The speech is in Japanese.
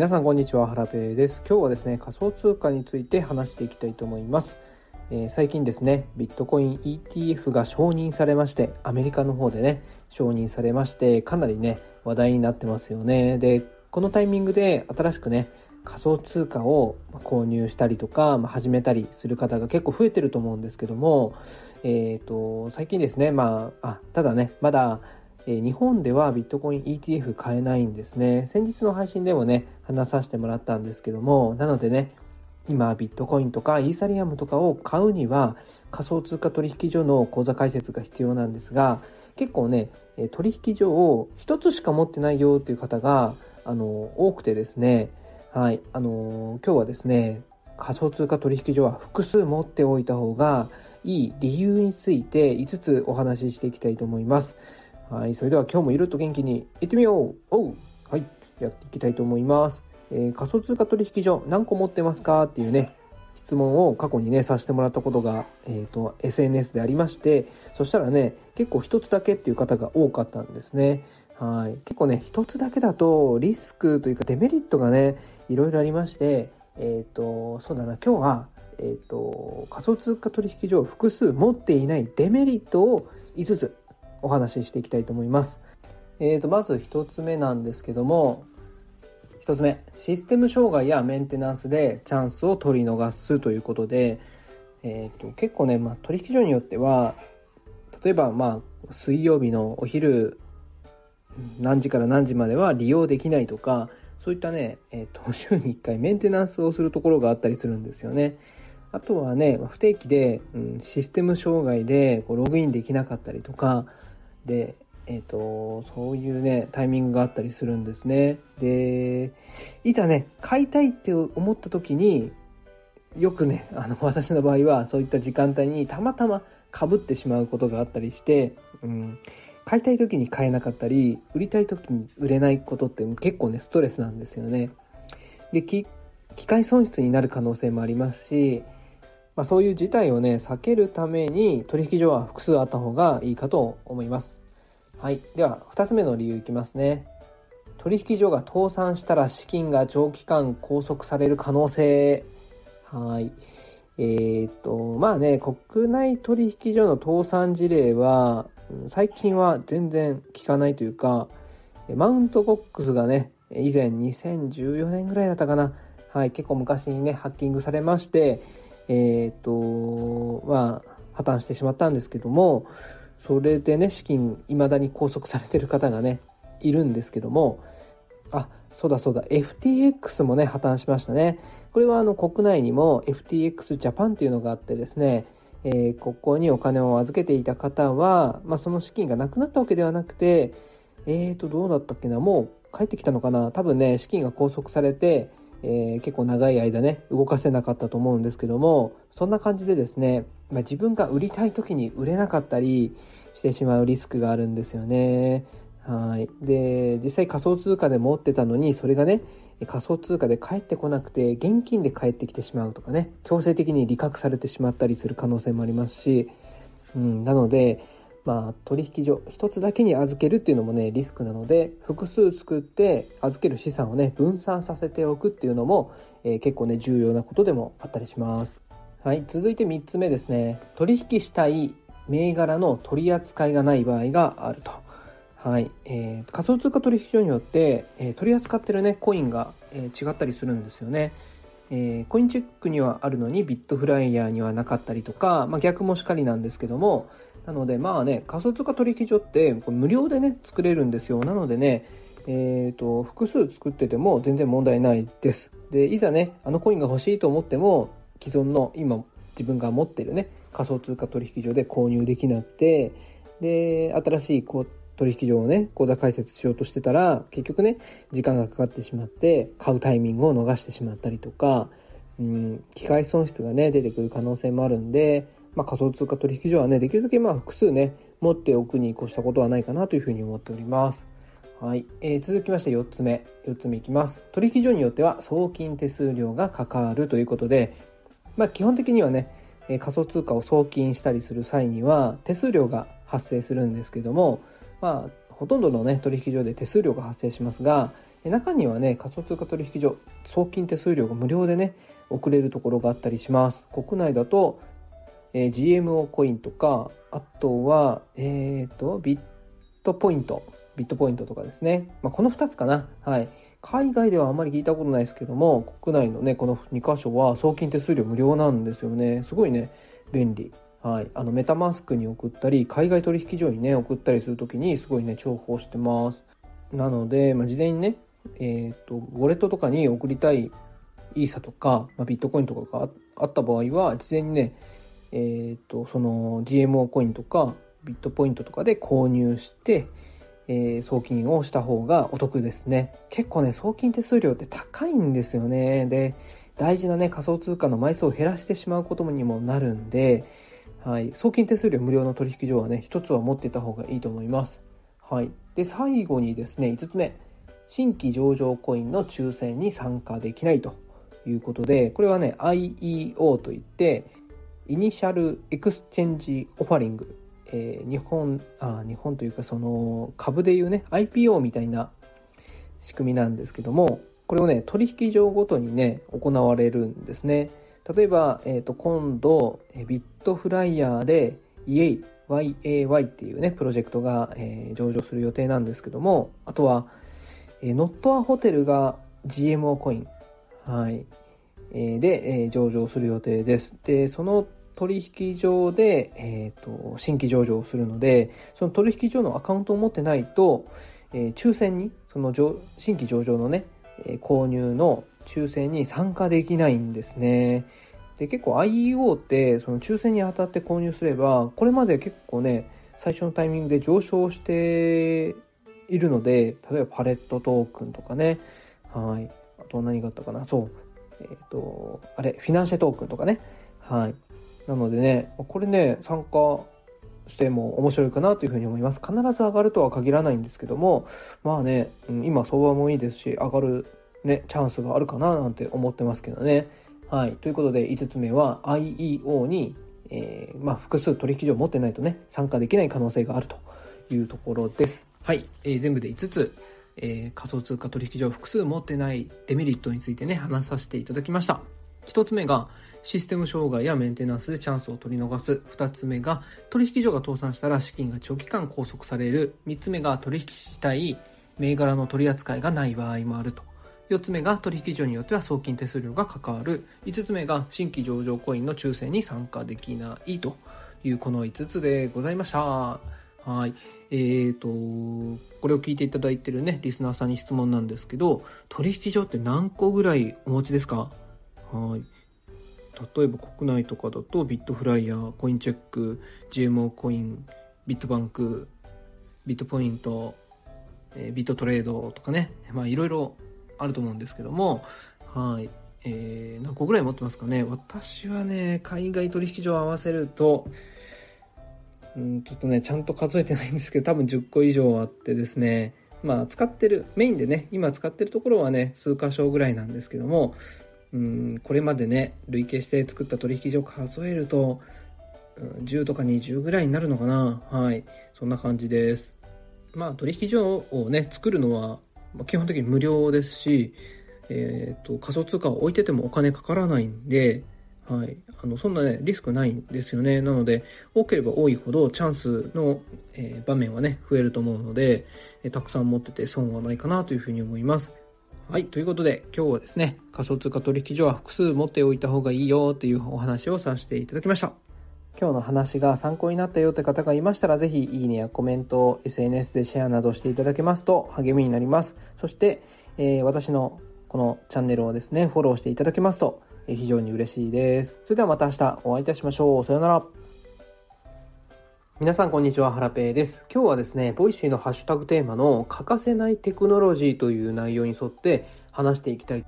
皆さんこんにちは原部です。今日はですね仮想通貨について話していきたいと思います、えー、最近ですねビットコイン ETF が承認されましてアメリカの方でね承認されましてかなりね話題になってますよね。でこのタイミングで新しくね仮想通貨を購入したりとか、ま、始めたりする方が結構増えてると思うんですけども、えーと、最近ですねまああただねまだえ、日本ではビットコイン ETF 買えないんですね。先日の配信でもね、話させてもらったんですけども、なのでね、今ビットコインとかイーサリアムとかを買うには仮想通貨取引所の口座開設が必要なんですが、結構ね、取引所を一つしか持ってないよっていう方が、あの、多くてですね、はい、あの、今日はですね、仮想通貨取引所は複数持っておいた方がいい理由について5つお話ししていきたいと思います。はい、それでは今日もいると元気にいってみようおうはい、やっていきたいと思います。えー、仮想通貨取引所何個持ってますかっていうね、質問を過去にね、させてもらったことが、えっ、ー、と、SNS でありまして、そしたらね、結構一つだけっていう方が多かったんですね。はい。結構ね、一つだけだとリスクというかデメリットがね、いろいろありまして、えっ、ー、と、そうだな、今日は、えっ、と、仮想通貨取引所を複数持っていないデメリットを5つお話ししていきたいと思います。えーと、まず1つ目なんですけども、1つ目、システム障害やメンテナンスでチャンスを取り逃すということで、えーと、結構ね、まあ、取引所によっては、例えば、まあ、水曜日のお昼何時から何時までは利用できないとか、そういったね、えーと週に1回メンテナンスをするところがあったりするんですよね。あとはね、不定期で、うん、システム障害でこうログインできなかったりとか、で、えっ、ー、と、そういうね、タイミングがあったりするんですね。で、いざね、買いたいって思った時に、よくね、あの、私の場合はそういった時間帯にたまたまかぶってしまうことがあったりして、うん、買いたい時に買えなかったり、売りたい時に売れないことって結構ね、ストレスなんですよね。で、機械損失になる可能性もありますし、まあ、そういう事態をね、避けるために取引所は複数あった方がいいかと思います。はい。では、2つ目の理由いきますね。取引所が倒産したら資金が長期間拘束される可能性。はい。えー、っと、まあね、国内取引所の倒産事例は、最近は全然聞かないというか、マウントボックスがね、以前2014年ぐらいだったかな。はい、結構昔にね、ハッキングされまして、えっ、と、まあ、破綻してしまったんですけども、それでね、資金、未だに拘束されてる方がね、いるんですけども、あ、そうだそうだ、FTX もね、破綻しましたね。これはあの国内にも FTX ジャパンっていうのがあってですね、えー、ここにお金を預けていた方は、まあ、その資金がなくなったわけではなくて、えーと、どうだったっけな、もう帰ってきたのかな多分ね、資金が拘束されて、えー、結構長い間ね動かせなかったと思うんですけどもそんな感じでですね、まあ、自分が売りたい時に売れなかったりしてしまうリスクがあるんですよね。はいで実際仮想通貨で持ってたのにそれがね仮想通貨で返ってこなくて現金で返ってきてしまうとかね強制的に利確されてしまったりする可能性もありますし、うん、なのでまあ、取引所一つだけに預けるっていうのもねリスクなので複数作って預ける資産をね分散させておくっていうのも、えー、結構ね重要なことでもあったりします。はい、続いて3つ目ですね取引したい銘柄の取り扱いがない場合があると。はい、えー、仮想通貨取引所によって、えー、取り扱ってるねコインが、え、違ったりするんですよね。えー、コインチェックにはあるのにビットフライヤーにはなかったりとか、まあ、逆もしかりなんですけどもなのでまあね仮想通貨取引所って無料でね作れるんですよ。なのでねえーと、複数作ってても全然問題ないです。でいざねあのコインが欲しいと思っても既存の今自分が持ってるね仮想通貨取引所で購入できなくてで新しいこう取引所をね口座開設しようとしてたら結局ね時間がかかってしまって買うタイミングを逃してしまったりとか、うん、機械損失がね出てくる可能性もあるんでまあ、仮想通貨取引所はね、できるだけまあ複数ね、持っておくに越したことはないかなというふうに思っております。はい。えー、続きまして4つ目。4つ目いきます。取引所によっては送金手数料がかかるということで、まあ基本的にはね、え、仮想通貨を送金したりする際には手数料が発生するんですけども、まあほとんどのね、取引所で手数料が発生しますが、中にはね仮想通貨取引所送金手数料が無料でね送れるところがあったりします。国内だと、えー、GMO コインとかあとはえっ、ー、とビットポイントビットポイントとかですね、まあ、この2つかな。はい。海外ではあまり聞いたことないですけども国内のねこの2箇所は送金手数料無料なんですよね。すごいね便利。はい、あのメタマスクに送ったり海外取引所にね送ったりする時にすごいね重宝してますなので、まあ、事前にねえっ、とウォレットとかに送りたいイーサとか、まあ、ビットコインとかがあった場合は事前にねえっ、とその GMO コインとかビットポイントとかで購入してえー、送金をした方がお得ですね。結構ね、送金手数料って高いんですよね。で、大事なね、仮想通貨の枚数を減らしてしまうことにもなるんで、はい、送金手数料無料の取引所はね、一つは持っていた方がいいと思います。はい。で、最後にですね、5つ目。新規上場コインの抽選に参加できないということで、これはね、IEO といって、 Initial Exchange Offering えー、日本あ日本というかその株でいうね IPO みたいな仕組みなんですけどもこれをね取引所ごとにね行われるんですね例えば、えー、と今度 bitFlyer で EA YAY っていうねプロジェクトが、えー、上場する予定なんですけどもあとは、えー、ノットアホテルが GMO コイン。はい、えー、で、えー、上場する予定です。でその取引所で、えーと、新規上場するのでその取引所のアカウントを持ってないと、え、抽選にその新規上場のね、購入の抽選に参加できないんですね。で結構 IEO ってその抽選に当たって購入すればこれまで結構ね最初のタイミングで上昇しているので例えばパレットトークンとかね。はい。あと何があったかな。そう。えっ、ー、とあれフィナンシェトークンとかね。はい。なのでね、これね、参加しても面白いかなというふうに思います。必ず上がるとは限らないんですけども、まあね、今相場もいいですし、上がるね、チャンスがあるかななんて思ってますけどね。はい。ということで、5つ目は IEO に、えー、まあ、複数取引所を持ってないとね、参加できない可能性があるというところです。はい。えー、全部で5つ、えー、仮想通貨取引所を複数持ってないデメリットについてね、話させていただきました。1つ目が、システム障害やメンテナンスでチャンスを取り逃す。2つ目が、取引所が倒産したら資金が長期間拘束される。3つ目が、取引したい銘柄の取り扱いがない場合もあると。4つ目が取引所によっては送金手数料が関わる。5つ目が新規上場コインの抽選に参加できないというこの5つでございました。はい。えーと、これを聞いていただいてるね、リスナーさんに質問なんですけど、取引所って何個ぐらいお持ちですか？はい。例えば国内とかだとビットフライヤー、コインチェック、GMO コイン、ビットバンク、ビットポイント、えビットトレードとかね、まあいろいろあると思うんですけども、はい。えー、何個ぐらい持ってますかね私はね、海外取引所を合わせると、うん、ちょっとね、ちゃんと数えてないんですけど、多分10個以上あってですね、まあ使ってる、メインでね、今使ってるところはね、数箇所ぐらいなんですけども、うんこれまでね累計して作った取引所数えると、うん、10とか20ぐらいになるのかな。はい。そんな感じです。まあ取引所をね作るのは基本的に無料ですし、えーと、仮想通貨を置いててもお金かからないんで、はい、あのそんなねリスクないんですよね。なので多ければ多いほどチャンスの、えー、場面はね増えると思うので、えー、たくさん持ってて損はないかなというふうに思います。はい。ということで、今日はですね、仮想通貨取引所は複数持っておいた方がいいよっていうお話をさせていただきました。今日の話が参考になったよって方がいましたら、ぜひいいねやコメントを、SNS でシェアなどしていただけますと励みになります。そして、えー、私のこのチャンネルをですね、フォローしていただけますと非常に嬉しいです。それではまた明日お会いいたしましょう。さようなら。皆さんこんにちは、ハラペーです。今日はですね、 Voicy のハッシュタグテーマの欠かせないテクノロジーという内容に沿って話していきたい。